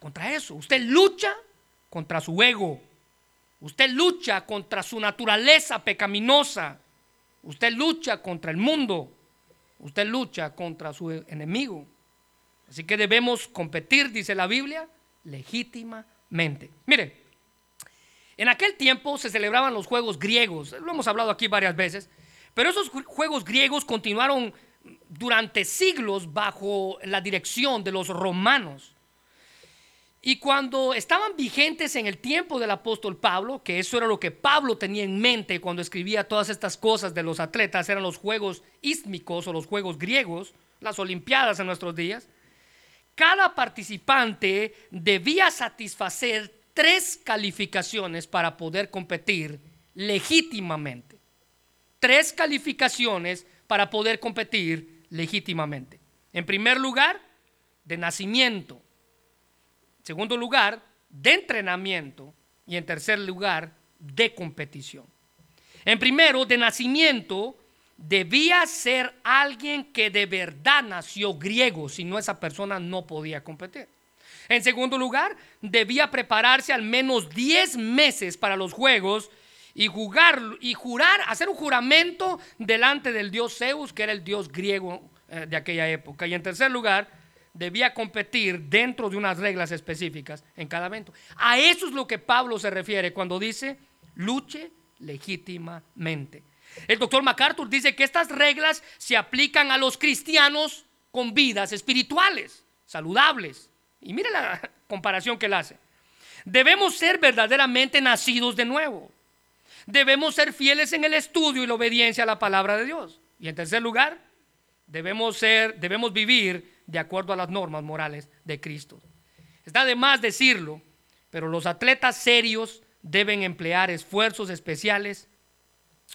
Contra eso. Usted lucha contra su ego. Usted lucha contra su naturaleza pecaminosa. Usted lucha contra el mundo. Usted lucha contra su enemigo. Así que debemos competir, dice la Biblia, legítimamente. Mire, en aquel tiempo se celebraban los juegos griegos, lo hemos hablado aquí varias veces, pero esos juegos griegos continuaron durante siglos bajo la dirección de los romanos. Y cuando estaban vigentes en el tiempo del apóstol Pablo, que eso era lo que Pablo tenía en mente cuando escribía todas estas cosas de los atletas, eran los juegos ístmicos o los juegos griegos, las olimpiadas en nuestros días, cada participante debía satisfacer tres calificaciones para poder competir legítimamente. Tres calificaciones para poder competir legítimamente. En primer lugar, de nacimiento segundo lugar, de entrenamiento y en tercer lugar, de competición. En primero, de nacimiento, debía ser alguien que de verdad nació griego, si no esa persona no podía competir. En segundo lugar, debía prepararse al menos 10 meses para los juegos y jugar y jurar, hacer un juramento delante del dios Zeus, que era el dios griego eh, de aquella época. Y en tercer lugar, debía competir dentro de unas reglas específicas en cada evento. A eso es lo que Pablo se refiere cuando dice luche legítimamente. El doctor MacArthur dice que estas reglas se aplican a los cristianos con vidas espirituales, saludables. Y mire la comparación que él hace. Debemos ser verdaderamente nacidos de nuevo. Debemos ser fieles en el estudio y la obediencia a la palabra de Dios. Y en tercer lugar, debemos ser, debemos vivir de acuerdo a las normas morales de Cristo. Está de más decirlo, pero los atletas serios deben emplear esfuerzos especiales,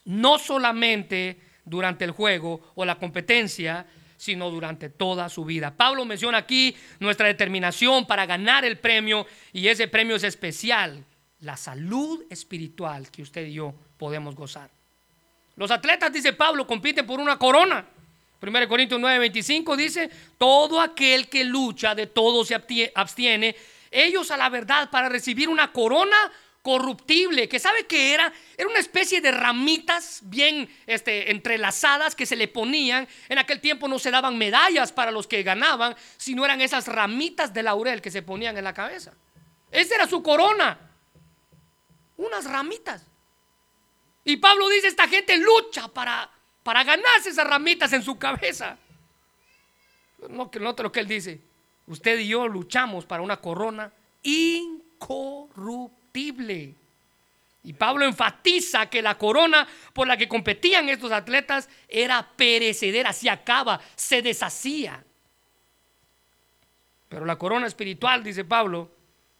no solamente durante el juego o la competencia, sino durante toda su vida. Pablo menciona aquí nuestra determinación para ganar el premio y ese premio es especial, la salud espiritual que usted y yo podemos gozar. Los atletas, dice Pablo, compiten por una corona. 1 Corintios 9, 25 dice, todo aquel que lucha de todo se abstiene, ellos a la verdad para recibir una corona corruptible, que sabe que era, era una especie de ramitas bien este, entrelazadas que se le ponían. En aquel tiempo no se daban medallas para los que ganaban, sino eran esas ramitas de laurel que se ponían en la cabeza. Esa era su corona, unas ramitas. Y Pablo dice, esta gente lucha para para ganarse esas ramitas en su cabeza. No, note lo que él dice. Usted y yo luchamos para una corona incorruptible. Y Pablo enfatiza que la corona por la que competían estos atletas era perecedera, se acaba, se deshacía. Pero la corona espiritual, dice Pablo,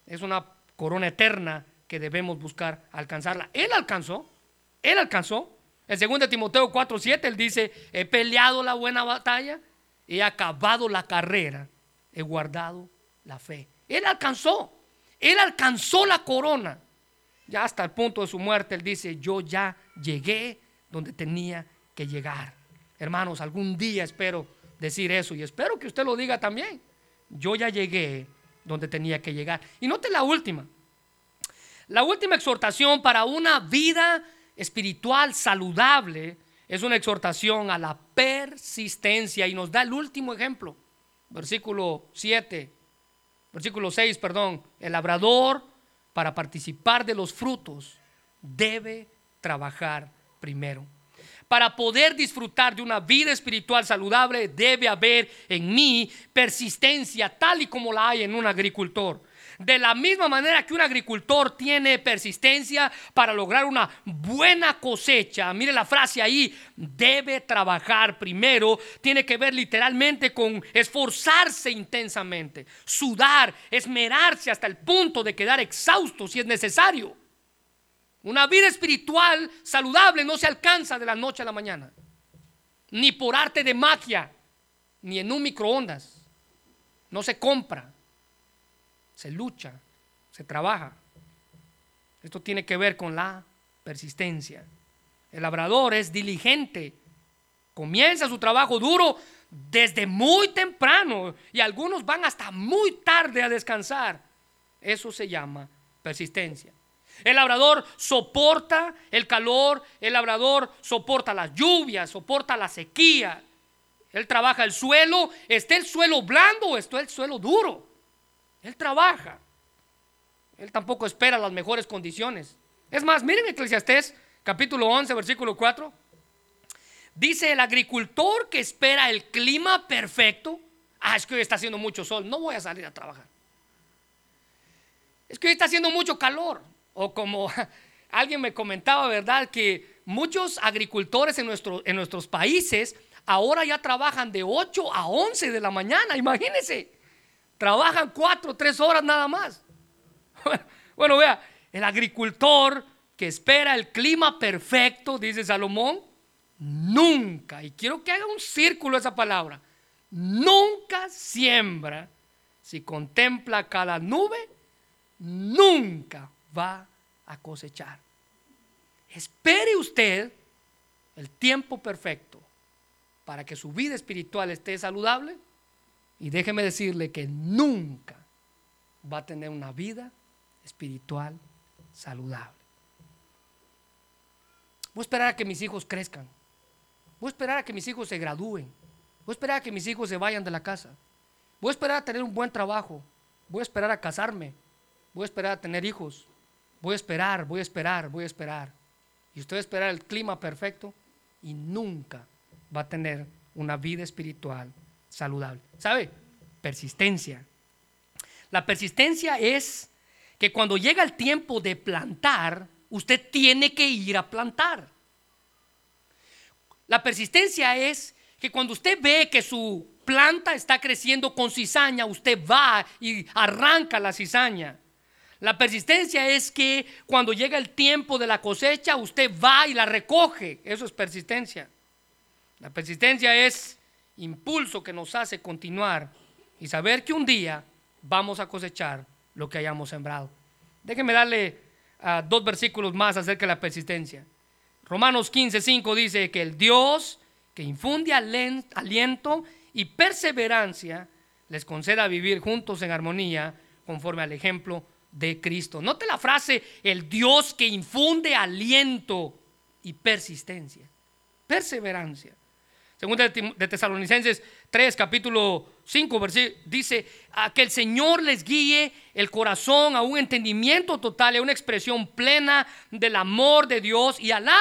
es una corona eterna que debemos buscar alcanzarla. Él alcanzó, él alcanzó. En 2 Timoteo 4:7 él dice, he peleado la buena batalla, he acabado la carrera, he guardado la fe. Él alcanzó, él alcanzó la corona. Ya hasta el punto de su muerte, él dice, yo ya llegué donde tenía que llegar. Hermanos, algún día espero decir eso y espero que usted lo diga también. Yo ya llegué donde tenía que llegar. Y note la última. La última exhortación para una vida espiritual saludable es una exhortación a la persistencia y nos da el último ejemplo, versículo 7, versículo 6, perdón, el labrador para participar de los frutos debe trabajar primero. Para poder disfrutar de una vida espiritual saludable debe haber en mí persistencia tal y como la hay en un agricultor. De la misma manera que un agricultor tiene persistencia para lograr una buena cosecha, mire la frase ahí, debe trabajar primero, tiene que ver literalmente con esforzarse intensamente, sudar, esmerarse hasta el punto de quedar exhausto si es necesario. Una vida espiritual saludable no se alcanza de la noche a la mañana, ni por arte de magia, ni en un microondas. No se compra, se lucha, se trabaja. Esto tiene que ver con la persistencia. El labrador es diligente, comienza su trabajo duro desde muy temprano y algunos van hasta muy tarde a descansar. Eso se llama persistencia. El labrador soporta el calor, el labrador soporta las lluvias, soporta la sequía. Él trabaja el suelo, esté el suelo blando o el suelo duro. Él trabaja. Él tampoco espera las mejores condiciones. Es más, miren Eclesiastés capítulo 11, versículo 4. Dice el agricultor que espera el clima perfecto. Ah, es que hoy está haciendo mucho sol, no voy a salir a trabajar. Es que hoy está haciendo mucho calor. O como alguien me comentaba, ¿verdad? Que muchos agricultores en, en nuestros países ahora ya trabajan de 8 a 11 de la mañana, imagínense. Trabajan 4, 3 horas nada más. Bueno, vea, el agricultor que espera el clima perfecto, dice Salomón, nunca, y quiero que haga un círculo esa palabra, nunca siembra si contempla cada nube, nunca va a cosechar. Espere usted el tiempo perfecto para que su vida espiritual esté saludable y déjeme decirle que nunca va a tener una vida espiritual saludable. Voy a esperar a que mis hijos crezcan. Voy a esperar a que mis hijos se gradúen. Voy a esperar a que mis hijos se vayan de la casa. Voy a esperar a tener un buen trabajo. Voy a esperar a casarme. Voy a esperar a tener hijos. Voy a esperar, voy a esperar, voy a esperar. Y usted va a esperar el clima perfecto y nunca va a tener una vida espiritual saludable. ¿Sabe? Persistencia. La persistencia es que cuando llega el tiempo de plantar, usted tiene que ir a plantar. La persistencia es que cuando usted ve que su planta está creciendo con cizaña, usted va y arranca la cizaña. La persistencia es que cuando llega el tiempo de la cosecha, usted va y la recoge. Eso es persistencia. La persistencia es impulso que nos hace continuar y saber que un día vamos a cosechar lo que hayamos sembrado. Déjenme darle uh, dos versículos más acerca de la persistencia. Romanos 15, 5 dice que el Dios que infunde aliento y perseverancia les conceda vivir juntos en armonía conforme al ejemplo de Cristo. Note la frase, el Dios que infunde aliento y persistencia, perseverancia. Segunda de Tesalonicenses 3, capítulo 5, versículo, dice, a que el Señor les guíe el corazón a un entendimiento total, a una expresión plena del amor de Dios y a la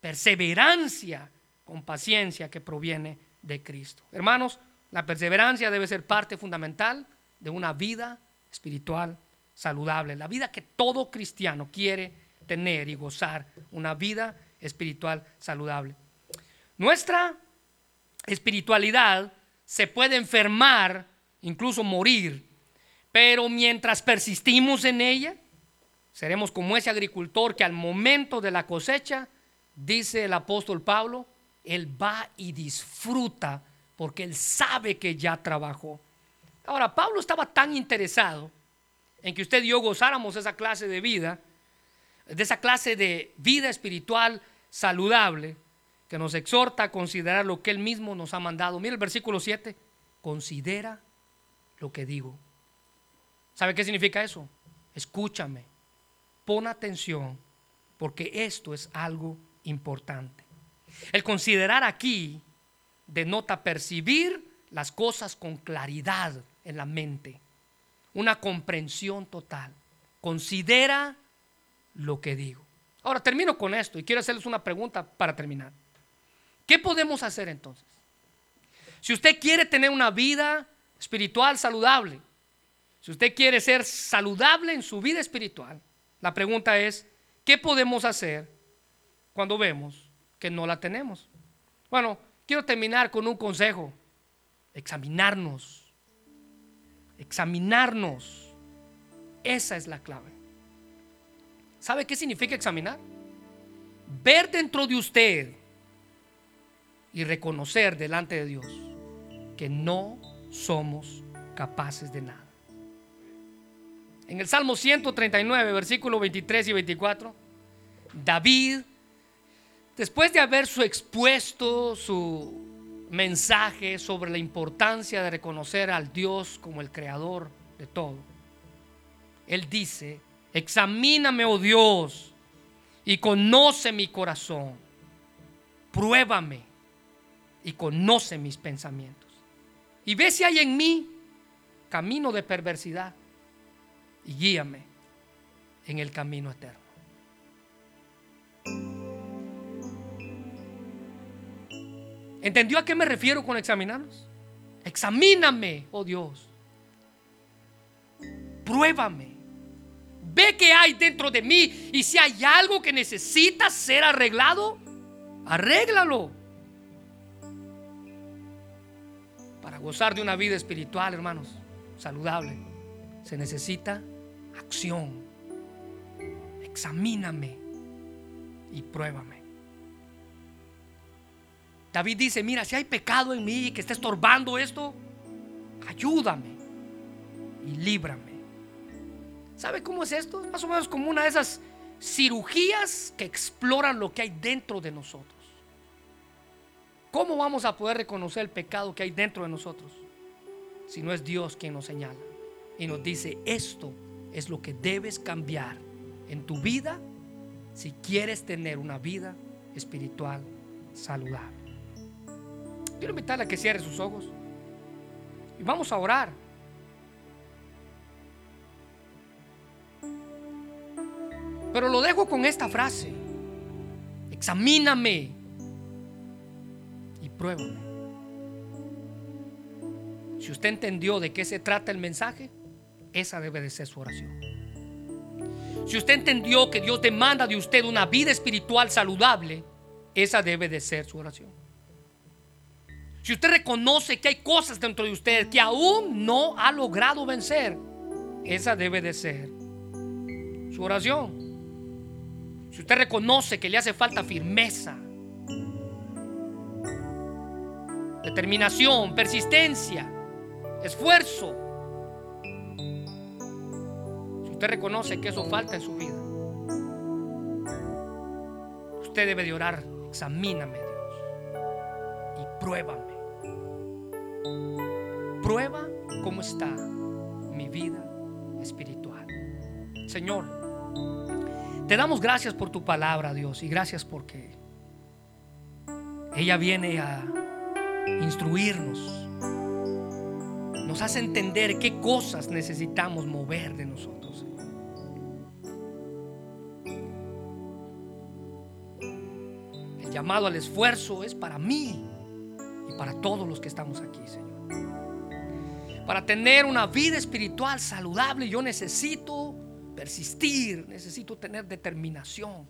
perseverancia con paciencia que proviene de Cristo. Hermanos, la perseverancia debe ser parte fundamental de una vida espiritual saludable, la vida que todo cristiano quiere tener y gozar, una vida espiritual saludable. Nuestra espiritualidad se puede enfermar, incluso morir, pero mientras persistimos en ella, seremos como ese agricultor que al momento de la cosecha, dice el apóstol Pablo, él va y disfruta porque él sabe que ya trabajó. Ahora, Pablo estaba tan interesado en que usted y yo gozáramos esa clase de vida, de esa clase de vida espiritual saludable, que nos exhorta a considerar lo que Él mismo nos ha mandado. Mira el versículo 7, considera lo que digo. ¿Sabe qué significa eso? Escúchame, pon atención, porque esto es algo importante. El considerar aquí denota percibir las cosas con claridad en la mente una comprensión total. Considera lo que digo. Ahora termino con esto y quiero hacerles una pregunta para terminar. ¿Qué podemos hacer entonces? Si usted quiere tener una vida espiritual saludable, Si usted quiere ser saludable en su vida espiritual, la pregunta es, ¿qué podemos hacer cuando vemos que no la tenemos? Bueno, quiero terminar con un consejo. Examinarnos. Examinarnos. Esa es la clave. ¿Sabe qué significa examinar? Ver dentro de usted y reconocer delante de Dios que no somos capaces de nada. En el Salmo 139, versículo 23 y 24, David, después de haber su expuesto su mensaje sobre la importancia de reconocer al Dios como el creador de todo, él dice, examíname, oh Dios, y conoce mi corazón, pruébame y conoce mis pensamientos. Y ve si hay en mí camino de perversidad y guíame en el camino eterno. ¿Entendió a qué me refiero con examinarnos? Examíname, oh Dios. Pruébame. Ve qué hay dentro de mí y si hay algo que necesita ser arreglado, arréglalo. Para gozar de una vida espiritual, hermanos, saludable, se necesita acción. Examíname y pruébame. David dice, mira, si hay pecado en mí que está estorbando esto, ayúdame y líbrame. ¿Sabe cómo es esto? Más o menos como una de esas cirugías que exploran lo que hay dentro de nosotros. ¿Cómo vamos a poder reconocer el pecado que hay dentro de nosotros si no es Dios quien nos señala y nos dice, esto es lo que debes cambiar en tu vida si quieres tener una vida espiritual saludable. Quiero invitarle a que cierre sus ojos y vamos a orar. Pero lo dejo con esta frase. Examíname pruébame. Si usted entendió de qué se trata el mensaje, esa debe de ser su oración. Si usted entendió que Dios demanda de usted una vida espiritual saludable, esa debe de ser su oración. Si usted reconoce que hay cosas dentro de usted que aún no ha logrado vencer, esa debe de ser su oración. Si usted reconoce que le hace falta firmeza, determinación, persistencia, esfuerzo, usted reconoce que eso falta en su vida, usted debe de orar, examíname Dios y pruébame. Prueba cómo está mi vida espiritual. Señor, te damos gracias por tu palabra, Dios, y gracias porque ella viene a instruirnos. Nos hace entender qué cosas necesitamos mover de nosotros. llamado al esfuerzo es para mí y para todos los que estamos aquí, Señor. Para tener una vida espiritual saludable, yo necesito persistir, necesito tener determinación,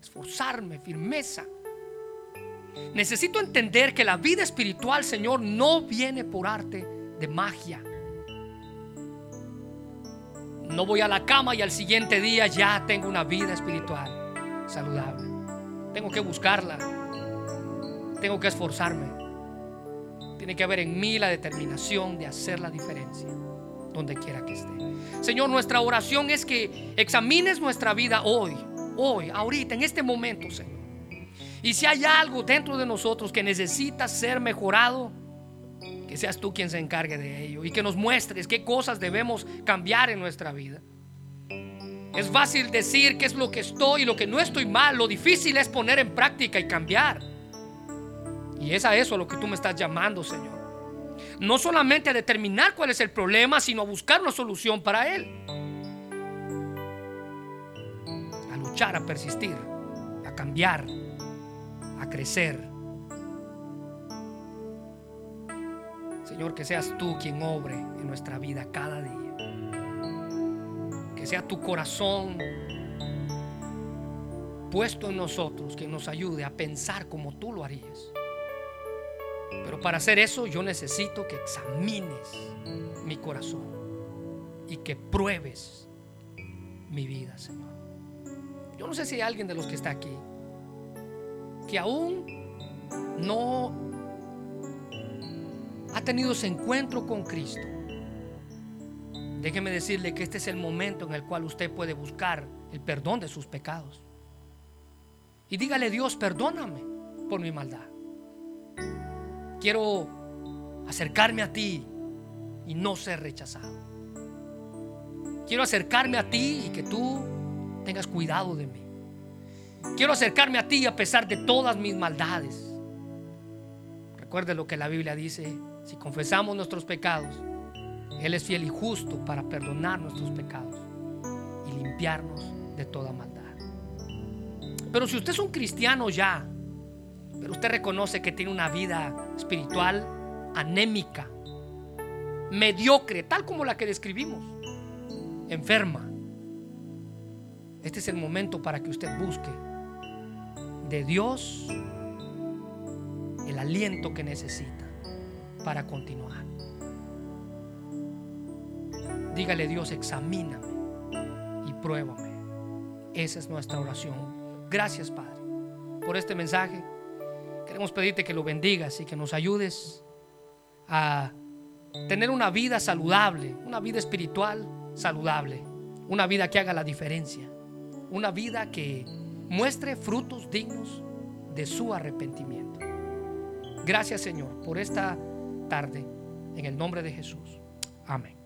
esforzarme, firmeza. Necesito entender que la vida espiritual, Señor, no viene por arte de magia. No voy a la cama y al siguiente día ya tengo una vida espiritual saludable. Tengo que buscarla. Tengo que esforzarme. Tiene que haber en mí la determinación de hacer la diferencia donde quiera que esté. Señor, nuestra oración es que examines nuestra vida hoy, hoy, ahorita, en este momento, Señor. Y si hay algo dentro de nosotros que necesita ser mejorado, que seas tú quien se encargue de ello y que nos muestres qué cosas debemos cambiar en nuestra vida. Es fácil decir qué es lo que estoy y lo que no estoy mal. Lo difícil es poner en práctica y cambiar. Y es a eso a lo que tú me estás llamando, Señor. No solamente a determinar cuál es el problema, sino a buscar una solución para él. A luchar, a persistir, a cambiar, a crecer. Señor, que seas tú quien obre en nuestra vida cada día. que sea tu corazón puesto en nosotros que nos ayude a pensar como tú lo harías. Pero para hacer eso yo necesito que examines mi corazón y que pruebes mi vida, Señor. Yo no sé si hay alguien de los que está aquí que aún no ha tenido ese encuentro con Cristo. Déjeme decirle que este es el momento en el cual usted puede buscar el perdón de sus pecados. Y dígale, Dios, perdóname por mi maldad. Quiero acercarme a ti y no ser rechazado. Quiero acercarme a ti y que tú tengas cuidado de mí. Quiero acercarme a ti a pesar de todas mis maldades. Recuerde lo que la Biblia dice, si confesamos nuestros pecados, Él es fiel y justo para perdonar nuestros pecados y limpiarnos de toda maldad. Pero si usted es un cristiano ya, pero usted reconoce que tiene una vida espiritual anémica, mediocre, tal como la que describimos, enferma, este es el momento para que usted busque de Dios el aliento que necesita para continuar. Dígale Dios, examíname y pruébame. Esa es nuestra oración. Gracias Padre por este mensaje. Queremos pedirte que lo bendigas y que nos ayudes a tener una vida saludable, una vida espiritual saludable, una vida que haga la diferencia una vida que muestre frutos dignos de su arrepentimiento. Gracias Señor por esta tarde, en el nombre de Jesús. Amén.